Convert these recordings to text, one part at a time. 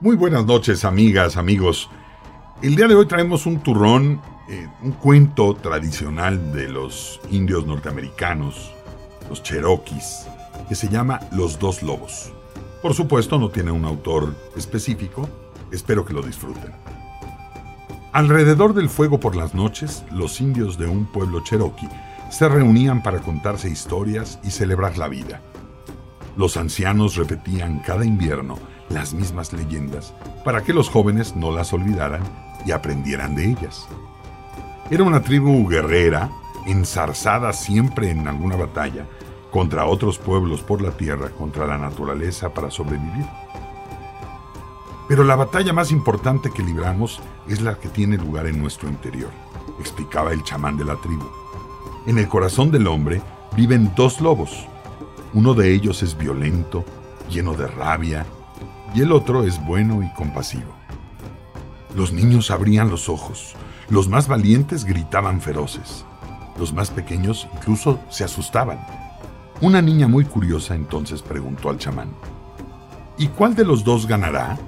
Muy buenas noches, amigas, amigos. El día de hoy traemos un turrón, eh, un cuento tradicional de los indios norteamericanos, los cherokees, que se llama Los dos lobos. Por supuesto, no tiene un autor específico. Espero que lo disfruten. Alrededor del fuego por las noches, los indios de un pueblo cherokee se reunían para contarse historias y celebrar la vida. Los ancianos repetían cada invierno las mismas leyendas para que los jóvenes no las olvidaran y aprendieran de ellas. Era una tribu guerrera, ensarzada siempre en alguna batalla, contra otros pueblos por la tierra, contra la naturaleza para sobrevivir. Pero la batalla más importante que libramos es la que tiene lugar en nuestro interior, explicaba el chamán de la tribu. En el corazón del hombre viven dos lobos. Uno de ellos es violento, lleno de rabia, y el otro es bueno y compasivo. Los niños abrían los ojos, los más valientes gritaban feroces, los más pequeños incluso se asustaban. Una niña muy curiosa entonces preguntó al chamán, ¿y cuál de los dos ganará?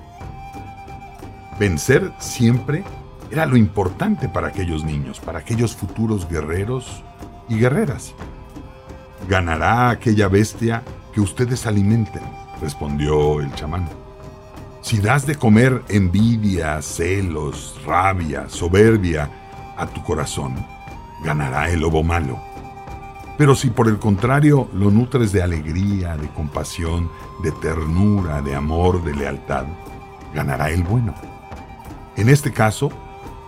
Vencer siempre era lo importante para aquellos niños, para aquellos futuros guerreros y guerreras. Ganará aquella bestia que ustedes alimenten, respondió el chamán. Si das de comer envidia, celos, rabia, soberbia a tu corazón, ganará el lobo malo. Pero si por el contrario lo nutres de alegría, de compasión, de ternura, de amor, de lealtad, ganará el bueno. En este caso,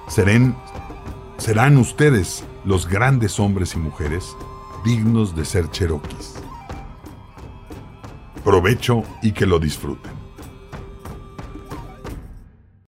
serán, serán ustedes los grandes hombres y mujeres dignos de ser cheroquis. Provecho y que lo disfruten.